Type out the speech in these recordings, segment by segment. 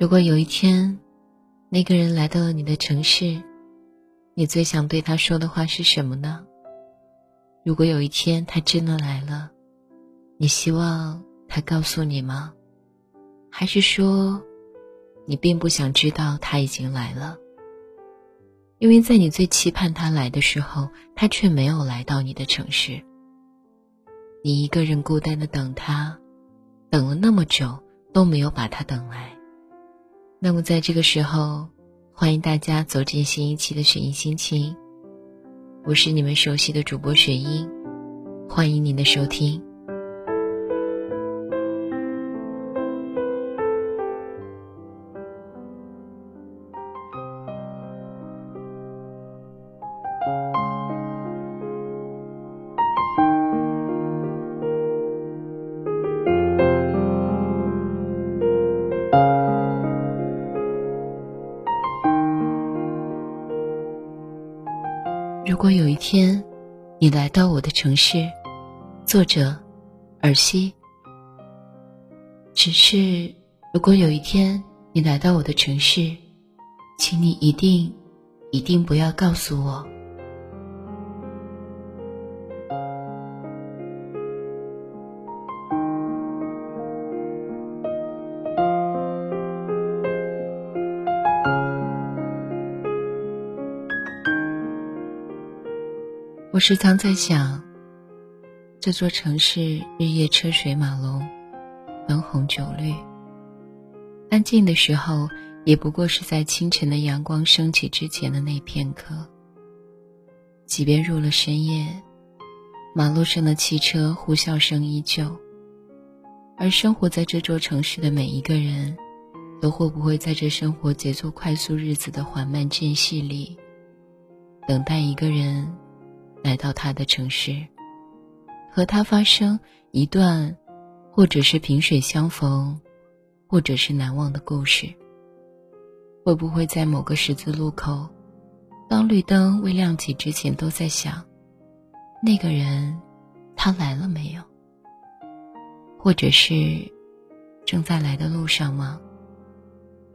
如果有一天，那个人来到了你的城市，你最想对他说的话是什么呢？如果有一天他真的来了，你希望他告诉你吗？还是说，你并不想知道他已经来了？因为在你最期盼他来的时候，他却没有来到你的城市。你一个人孤单的等他，等了那么久都没有把他等来。那么在这个时候，欢迎大家走进新一期的雪音心情。我是你们熟悉的主播雪音，欢迎您的收听。城市，作者尔西。只是，如果有一天你来到我的城市，请你一定，一定不要告诉我。我时常在想，这座城市日夜车水马龙，灯红酒绿。安静的时候，也不过是在清晨的阳光升起之前的那片刻。即便入了深夜，马路上的汽车呼啸声依旧。而生活在这座城市的每一个人，都会不会在这生活节奏快速日子的缓慢间隙里，等待一个人？来到他的城市，和他发生一段，或者是萍水相逢，或者是难忘的故事。会不会在某个十字路口，当绿灯未亮起之前，都在想，那个人，他来了没有？或者是正在来的路上吗？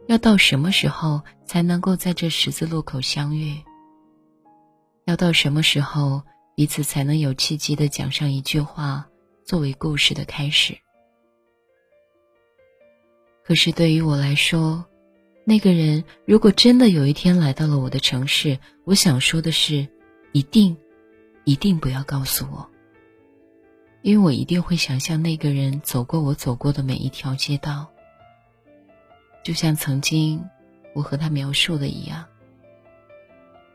要到什么时候才能够在这十字路口相遇？要到什么时候，彼此才能有契机的讲上一句话，作为故事的开始？可是对于我来说，那个人如果真的有一天来到了我的城市，我想说的是，一定，一定不要告诉我，因为我一定会想象那个人走过我走过的每一条街道，就像曾经我和他描述的一样。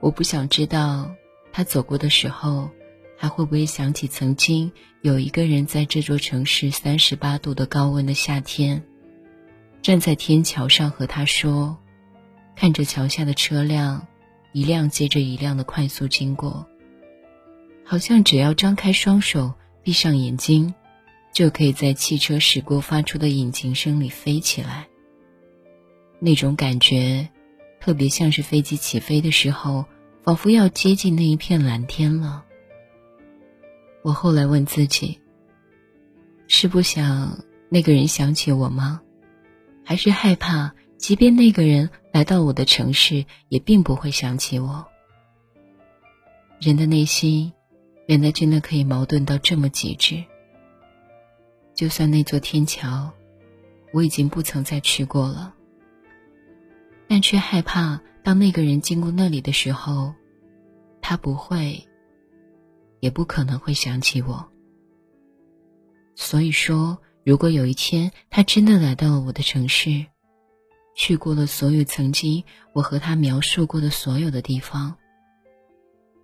我不想知道，他走过的时候，还会不会想起曾经有一个人在这座城市三十八度的高温的夏天，站在天桥上和他说，看着桥下的车辆，一辆接着一辆的快速经过，好像只要张开双手，闭上眼睛，就可以在汽车驶过发出的引擎声里飞起来。那种感觉。特别像是飞机起飞的时候，仿佛要接近那一片蓝天了。我后来问自己：是不想那个人想起我吗？还是害怕，即便那个人来到我的城市，也并不会想起我？人的内心，原来真的可以矛盾到这么极致。就算那座天桥，我已经不曾再去过了。但却害怕，当那个人经过那里的时候，他不会，也不可能会想起我。所以说，如果有一天他真的来到了我的城市，去过了所有曾经我和他描述过的所有的地方，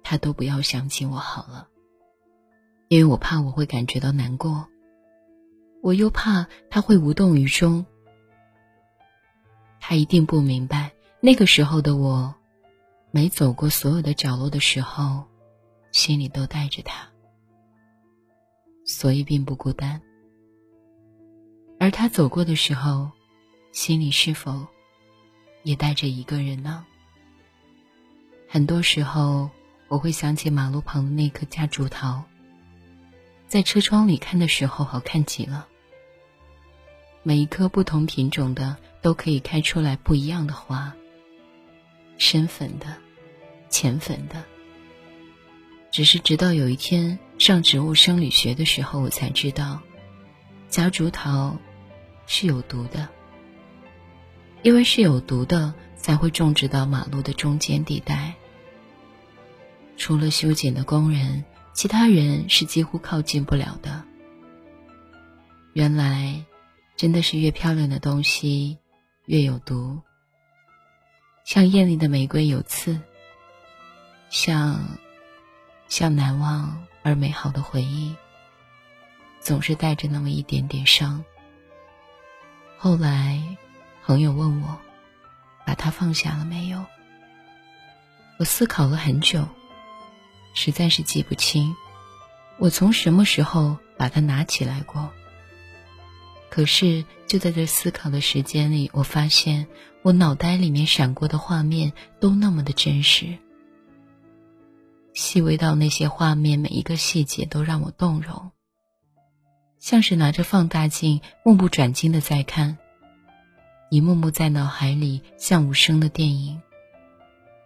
他都不要想起我好了，因为我怕我会感觉到难过，我又怕他会无动于衷。他一定不明白，那个时候的我，没走过所有的角落的时候，心里都带着他，所以并不孤单。而他走过的时候，心里是否也带着一个人呢？很多时候，我会想起马路旁的那棵夹竹桃，在车窗里看的时候，好看极了。每一颗不同品种的。都可以开出来不一样的花，深粉的，浅粉的。只是直到有一天上植物生理学的时候，我才知道，夹竹桃是有毒的。因为是有毒的，才会种植到马路的中间地带。除了修剪的工人，其他人是几乎靠近不了的。原来，真的是越漂亮的东西越有毒。像艳丽的玫瑰有刺，像像难忘而美好的回忆，总是带着那么一点点伤。后来，朋友问我，把它放下了没有？我思考了很久。实在是记不清，我从什么时候把它拿起来过。可是就在这思考的时间里，我发现我脑袋里面闪过的画面都那么的真实，细微到那些画面每一个细节都让我动容，像是拿着放大镜目不转睛的在看，一幕幕在脑海里像无声的电影，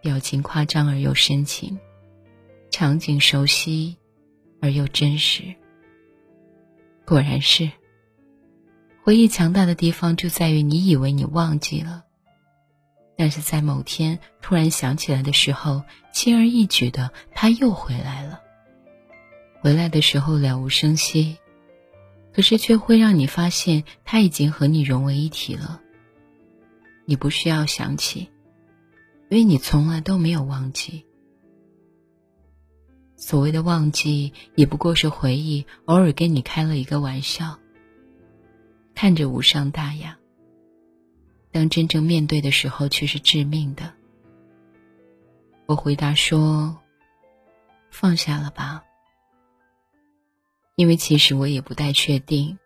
表情夸张而又深情。场景熟悉，而又真实。果然是，回忆强大的地方就在于你以为你忘记了，但是在某天突然想起来的时候，轻而易举的他又回来了。回来的时候了无声息，可是却会让你发现他已经和你融为一体了。你不需要想起，因为你从来都没有忘记。所谓的忘记，也不过是回忆偶尔跟你开了一个玩笑，看着无伤大雅。当真正面对的时候，却是致命的。我回答说：“放下了吧。”因为其实我也不太确定。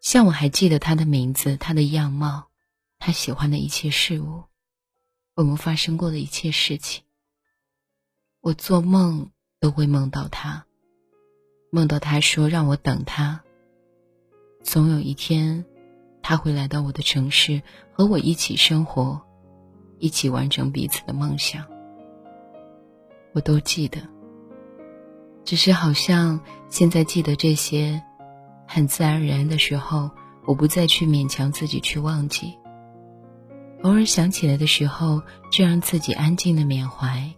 像我还记得他的名字、他的样貌、他喜欢的一切事物，我们发生过的一切事情。我做梦。都会梦到他，梦到他说让我等他。总有一天，他会来到我的城市，和我一起生活，一起完成彼此的梦想。我都记得，只是好像现在记得这些，很自然而然的时候，我不再去勉强自己去忘记。偶尔想起来的时候，就让自己安静的缅怀。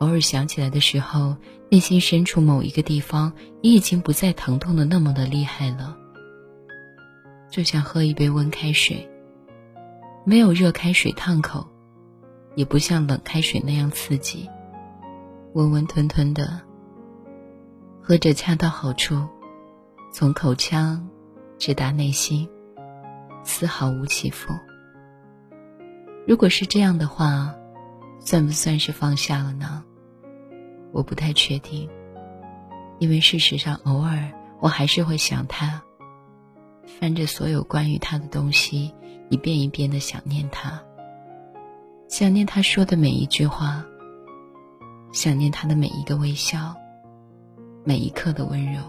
偶尔想起来的时候，内心深处某一个地方也已经不再疼痛的那么的厉害了。就像喝一杯温开水，没有热开水烫口，也不像冷开水那样刺激，温温吞吞的，喝着恰到好处，从口腔直达内心，丝毫无起伏。如果是这样的话。算不算是放下了呢？我不太确定，因为事实上，偶尔我还是会想他，翻着所有关于他的东西，一遍一遍的想念他，想念他说的每一句话，想念他的每一个微笑，每一刻的温柔。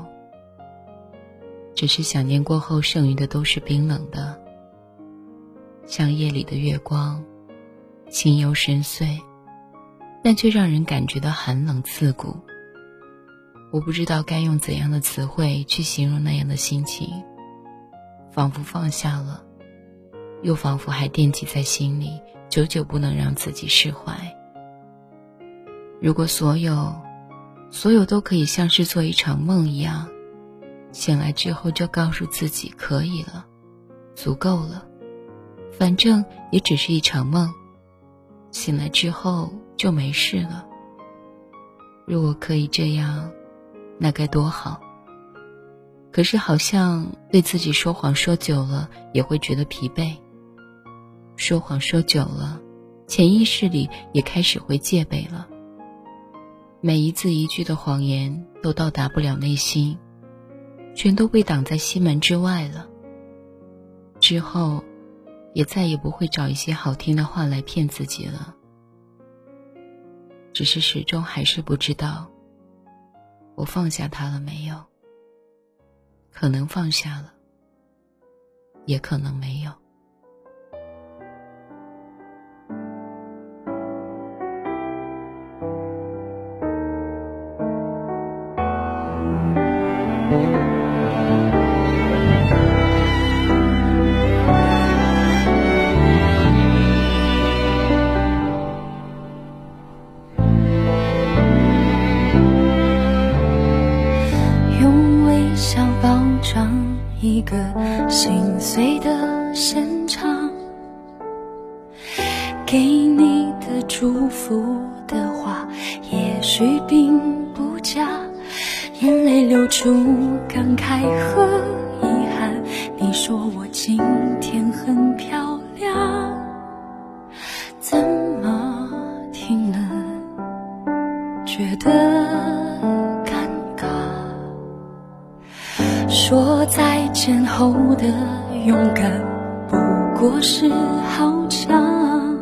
只是想念过后，剩余的都是冰冷的，像夜里的月光，清幽深邃。但却让人感觉到寒冷刺骨。我不知道该用怎样的词汇去形容那样的心情，仿佛放下了，又仿佛还惦记在心里，久久不能让自己释怀。如果所有，所有都可以像是做一场梦一样，醒来之后就告诉自己可以了，足够了，反正也只是一场梦。醒来之后。就没事了。如果可以这样，那该多好。可是好像对自己说谎说久了，也会觉得疲惫。说谎说久了，潜意识里也开始会戒备了。每一字一句的谎言都到达不了内心，全都被挡在心门之外了。之后，也再也不会找一些好听的话来骗自己了。只是始终还是不知道，我放下他了没有？可能放下了，也可能没有。泪流出感慨和遗憾。你说我今天很漂亮，怎么听了觉得尴尬？说再见后的勇敢不过是好强，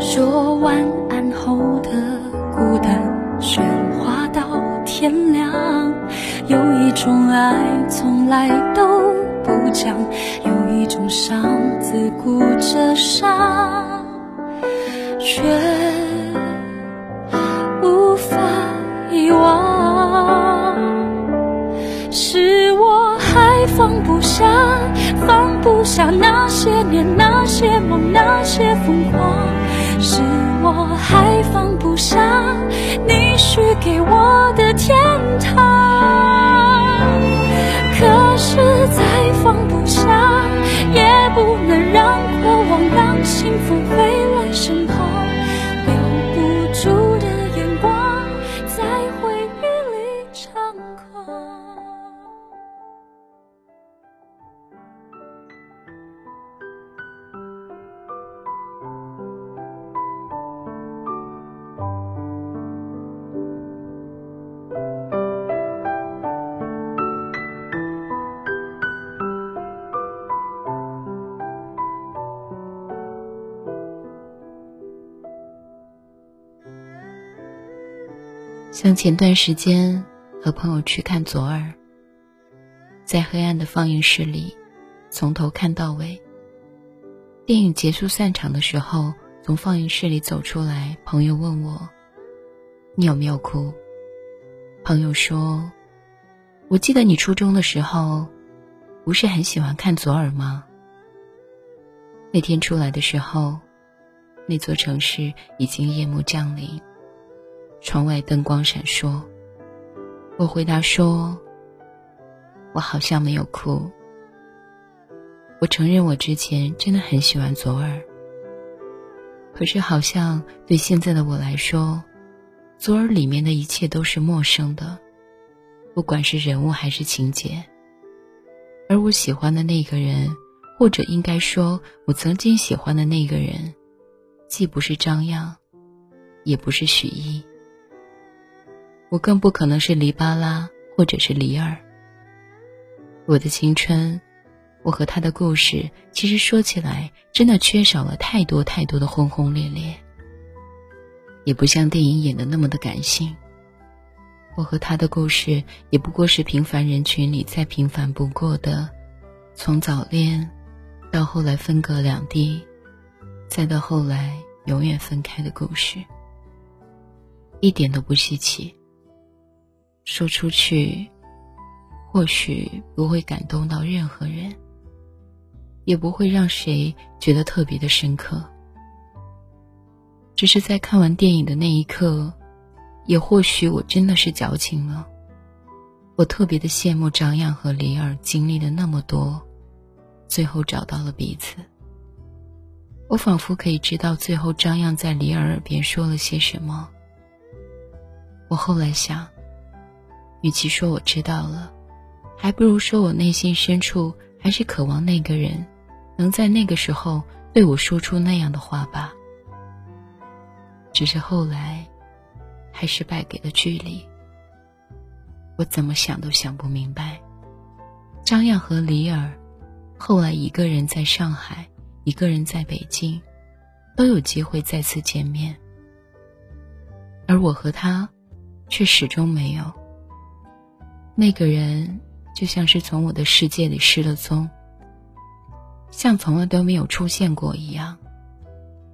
说晚安后的孤单喧哗到天亮。种爱从来都不讲，有一种伤自顾着伤，却无法遗忘。是我还放不下，放不下那些年、那些梦、那些疯狂。是我还放不下你许给我的天堂。像前段时间和朋友去看《左耳》，在黑暗的放映室里，从头看到尾。电影结束散场的时候，从放映室里走出来，朋友问我：“你有没有哭？”朋友说：“我记得你初中的时候，不是很喜欢看《左耳》吗？”那天出来的时候，那座城市已经夜幕降临。窗外灯光闪烁，我回答说：“我好像没有哭。”我承认我之前真的很喜欢左耳，可是好像对现在的我来说，左耳里面的一切都是陌生的，不管是人物还是情节。而我喜欢的那个人，或者应该说我曾经喜欢的那个人，既不是张漾，也不是许弋。我更不可能是黎巴拉或者是黎尔。我的青春，我和他的故事，其实说起来，真的缺少了太多太多的轰轰烈烈，也不像电影演的那么的感性。我和他的故事，也不过是平凡人群里再平凡不过的，从早恋，到后来分隔两地，再到后来永远分开的故事，一点都不稀奇。说出去，或许不会感动到任何人，也不会让谁觉得特别的深刻。只是在看完电影的那一刻，也或许我真的是矫情了。我特别的羡慕张漾和李尔经历了那么多，最后找到了彼此。我仿佛可以知道最后张漾在李尔耳边说了些什么。我后来想。与其说我知道了，还不如说我内心深处还是渴望那个人，能在那个时候对我说出那样的话吧。只是后来，还是败给了距离。我怎么想都想不明白，张漾和李尔，后来一个人在上海，一个人在北京，都有机会再次见面，而我和他，却始终没有。那个人就像是从我的世界里失了踪，像从来都没有出现过一样。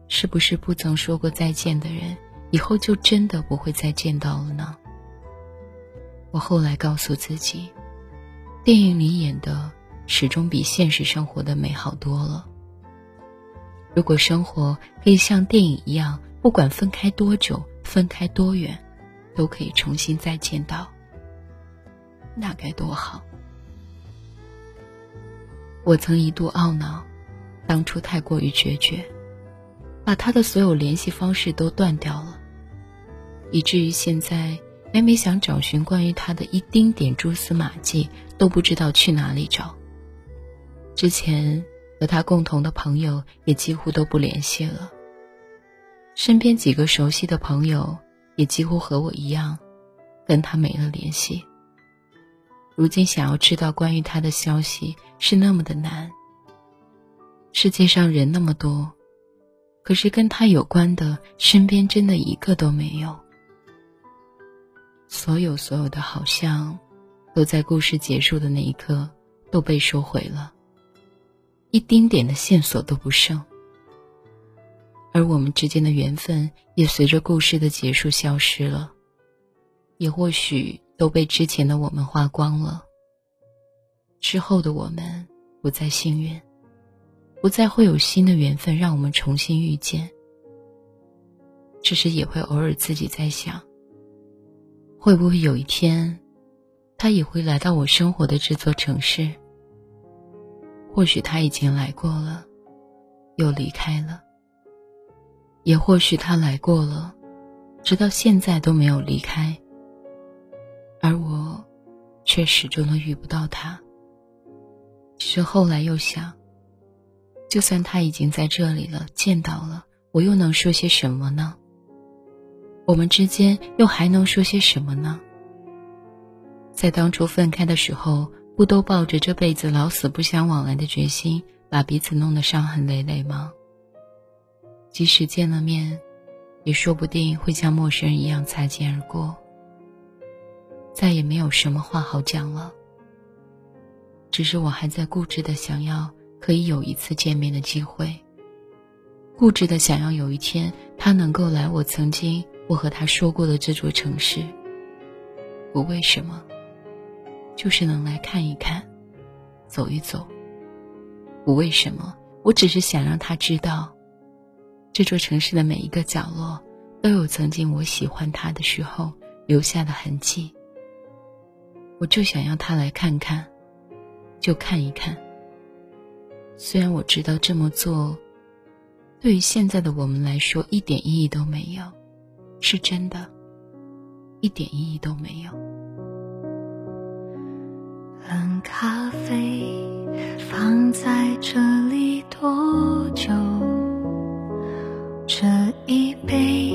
是不是不曾说过再见的人，以后就真的不会再见到了呢？我后来告诉自己，电影里演的始终比现实生活的美好多了。如果生活可以像电影一样，不管分开多久、分开多远，都可以重新再见到。那该多好！我曾一度懊恼，当初太过于决绝，把他的所有联系方式都断掉了，以至于现在每每想找寻关于他的一丁点蛛丝马迹，都不知道去哪里找。之前和他共同的朋友也几乎都不联系了，身边几个熟悉的朋友也几乎和我一样，跟他没了联系。如今想要知道关于他的消息是那么的难。世界上人那么多，可是跟他有关的身边真的一个都没有。所有所有的好像，都在故事结束的那一刻都被收回了，一丁点的线索都不剩。而我们之间的缘分也随着故事的结束消失了，也或许。都被之前的我们花光了。之后的我们不再幸运，不再会有新的缘分让我们重新遇见。只是也会偶尔自己在想，会不会有一天，他也会来到我生活的这座城市？或许他已经来过了，又离开了；也或许他来过了，直到现在都没有离开。而我，却始终都遇不到他。只是后来又想，就算他已经在这里了，见到了，我又能说些什么呢？我们之间又还能说些什么呢？在当初分开的时候，不都抱着这辈子老死不相往来的决心，把彼此弄得伤痕累累吗？即使见了面，也说不定会像陌生人一样擦肩而过。再也没有什么话好讲了。只是我还在固执的想要可以有一次见面的机会，固执的想要有一天他能够来我曾经我和他说过的这座城市。不为什么，就是能来看一看，走一走。不为什么，我只是想让他知道，这座城市的每一个角落都有曾经我喜欢他的时候留下的痕迹。我就想要他来看看，就看一看。虽然我知道这么做，对于现在的我们来说一点意义都没有，是真的，一点意义都没有。冷咖啡放在这里多久？这一杯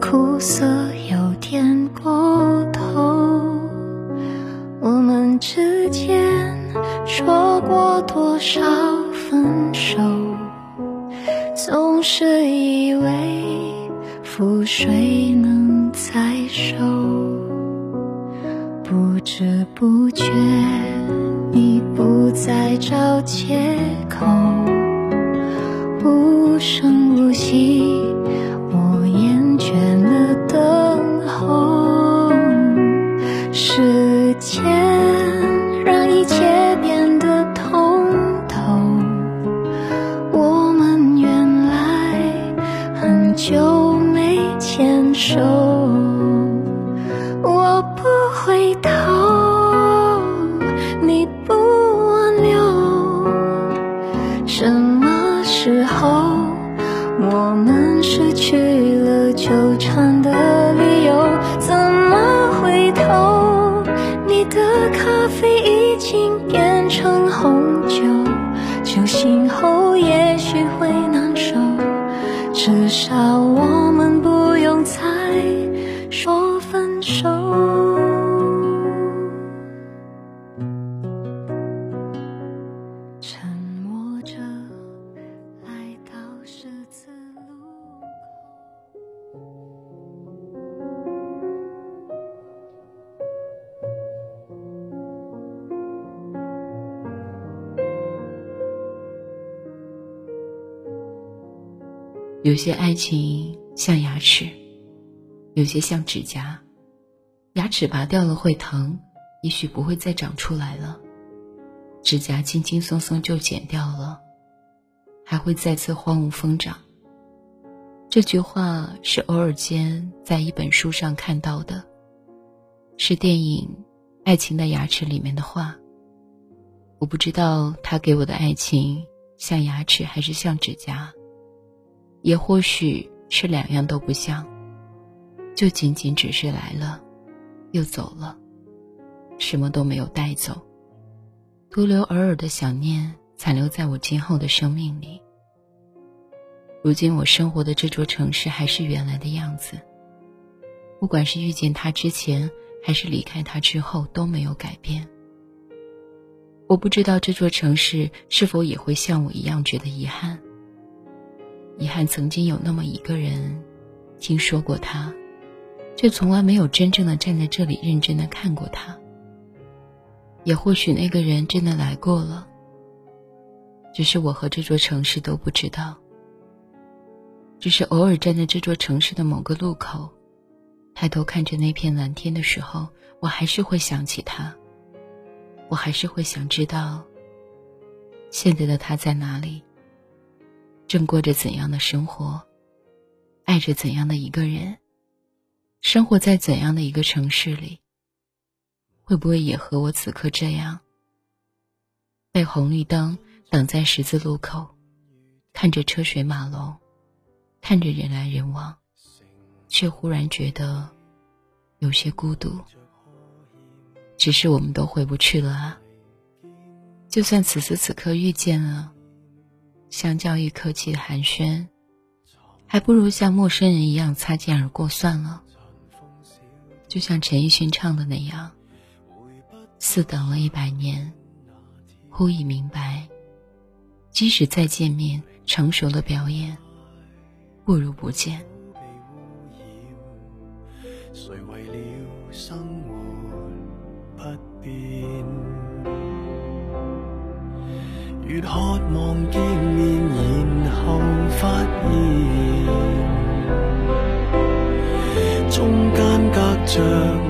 苦涩有点过说过多少分手，总是以为覆水能再收，不知不觉你不再找借口，无声无息，有些爱情像牙齿，有些像指甲。牙齿拔掉了会疼，也许不会再长出来了；指甲轻轻松松就剪掉了，还会再次荒芜疯长。这句话是偶尔间在一本书上看到的，是电影《爱情的牙齿》里面的话。我不知道他给我的爱情像牙齿还是像指甲，也或许是两样都不像，就仅仅只是来了，又走了，什么都没有带走，徒留偶尔的想念残留在我今后的生命里。如今我生活的这座城市还是原来的样子，不管是遇见他之前，还是离开他之后，都没有改变。我不知道这座城市是否也会像我一样觉得遗憾，遗憾曾经有那么一个人，听说过他，却从来没有真正的站在这里认真的看过他。也或许那个人真的来过了，只是我和这座城市都不知道。只是偶尔站在这座城市的某个路口，抬头看着那片蓝天的时候，我还是会想起他。我还是会想知道，现在的他在哪里，正过着怎样的生活，爱着怎样的一个人，生活在怎样的一个城市里，会不会也和我此刻这样，被红绿灯挡在十字路口，看着车水马龙。看着人来人往，却忽然觉得有些孤独。只是我们都回不去了啊！就算此时此刻遇见了，相较于客气的寒暄，还不如像陌生人一样擦肩而过算了。就像陈奕迅唱的那样：“似等了一百年，忽已明白，即使再见面，成熟的表演。”不如不见。谁为了生活不变？越渴望见面，然后发现中间隔着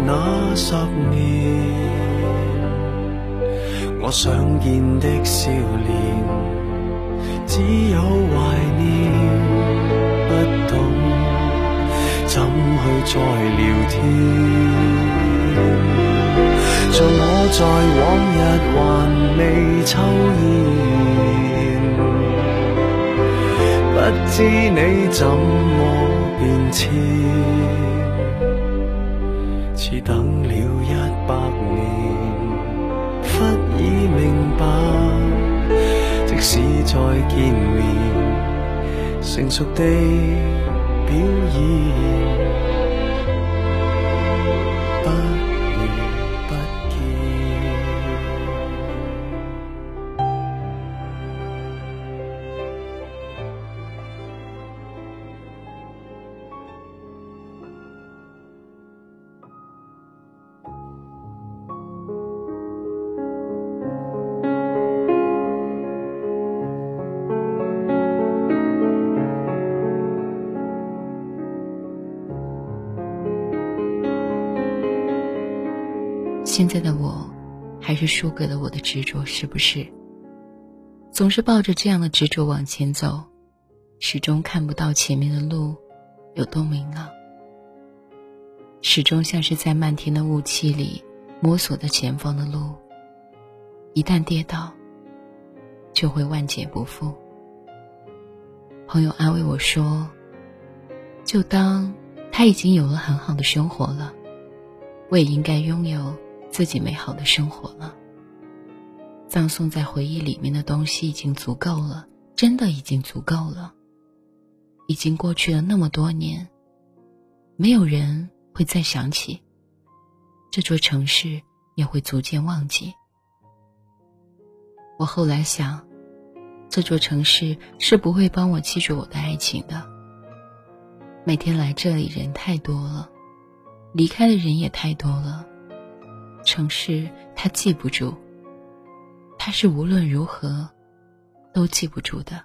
那十年，我想见的笑脸，只有怀念。不懂怎去再聊天？像我在往日还未抽烟，不知你怎么变迁？似等了一百年，忽已明白，即使再见面，成熟地。表演。现在的我，还是输给了我的执着，是不是？总是抱着这样的执着往前走，始终看不到前面的路有多明朗，始终像是在漫天的雾气里摸索着前方的路。一旦跌倒，就会万劫不复。朋友安慰我说：“就当他已经有了很好的生活了，我也应该拥有。”自己美好的生活了，葬送在回忆里面的东西已经足够了，真的已经足够了。已经过去了那么多年，没有人会再想起，这座城市也会逐渐忘记。我后来想，这座城市是不会帮我记住我的爱情的。每天来这里人太多了，离开的人也太多了。城市，他记不住。他是无论如何都记不住的。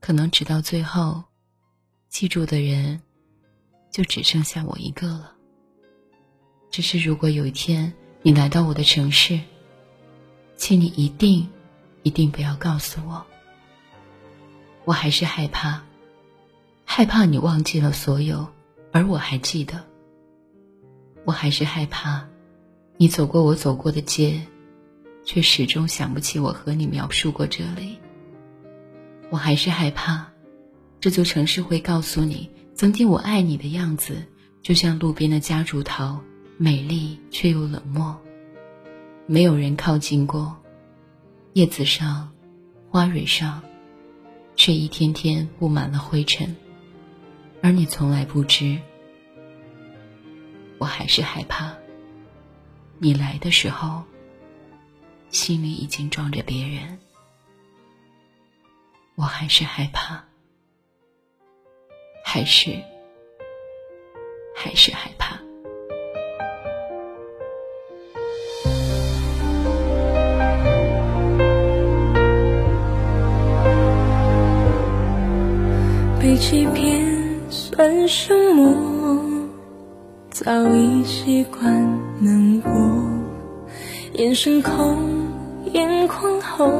可能直到最后，记住的人就只剩下我一个了。只是如果有一天你来到我的城市，请你一定一定不要告诉我。我还是害怕，害怕你忘记了所有，而我还记得。我还是害怕。你走过我走过的街，却始终想不起我和你描述过这里。我还是害怕，这座城市会告诉你，曾经我爱你的样子，就像路边的夹竹桃，美丽却又冷漠，没有人靠近过，叶子上、花蕊上，却一天天布满了灰尘，而你从来不知。我还是害怕，你来的时候，心里已经装着别人。我还是害怕，还是还是害怕。被欺骗算什么？早已习惯难过，眼神空，眼眶红。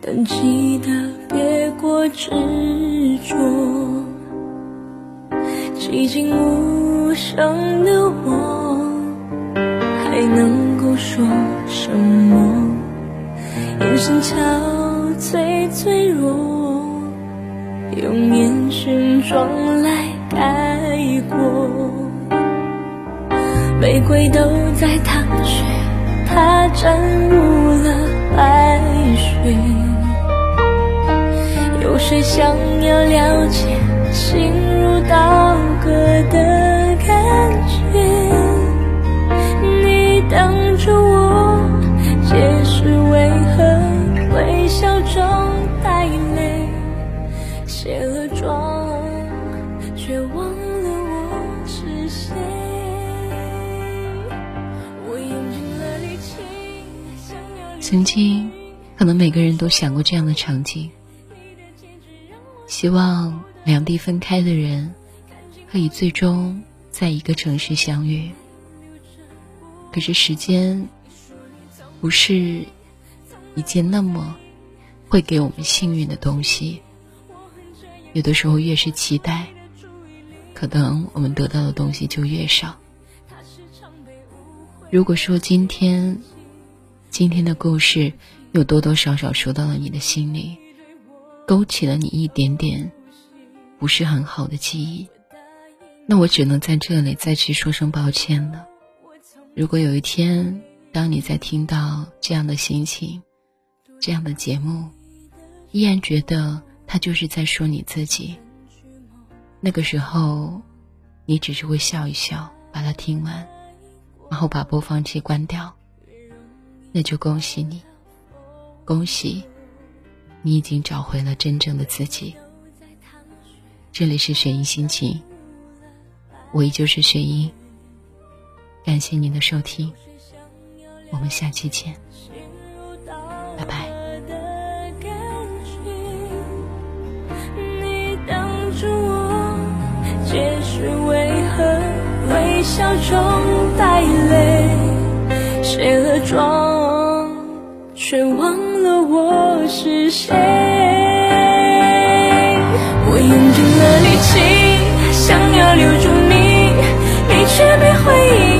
但记得别过执着，寂静无声的我，还能够说什么？眼神憔悴脆弱，用眼神装来开过。玫瑰都在淌血，它沾污了白雪。有谁想要了解心如刀割的感觉？你挡住我，解释为何微笑中带泪，卸了妆，却忘了我是谁。曾经，可能每个人都想过这样的场景。希望两地分开的人，可以最终在一个城市相遇。可是时间，不是一件那么会给我们幸运的东西。有的时候越是期待，可能我们得到的东西就越少。如果说今天，今天的故事又多多少少说到了你的心里。勾起了你一点点不是很好的记忆，那我只能在这里再次说声抱歉了。如果有一天，当你在听到这样的心情、这样的节目，依然觉得他就是在说你自己，那个时候，你只是会笑一笑，把它听完，然后把播放器关掉，那就恭喜你，恭喜。你已经找回了真正的自己。这里是雪音心情，我依旧是雪音。感谢您的收听，我们下期见，拜拜。笑中带泪，卸了妆，却忘了。我是谁？我用尽了力气，想要留住你，你却没回应。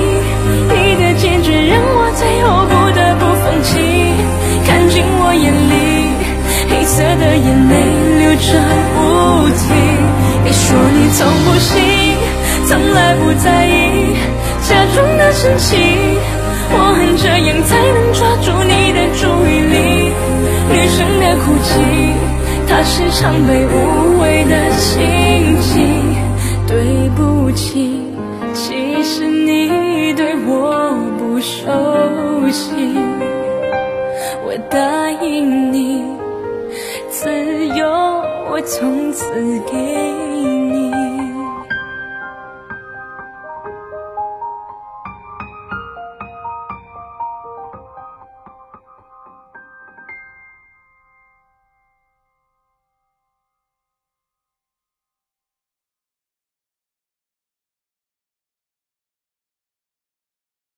生气。我恨这样才能抓住你的注意力。女生的哭泣，它是常被误会的心情。对不起，其实你对我不熟悉。我答应你，自由我从此给。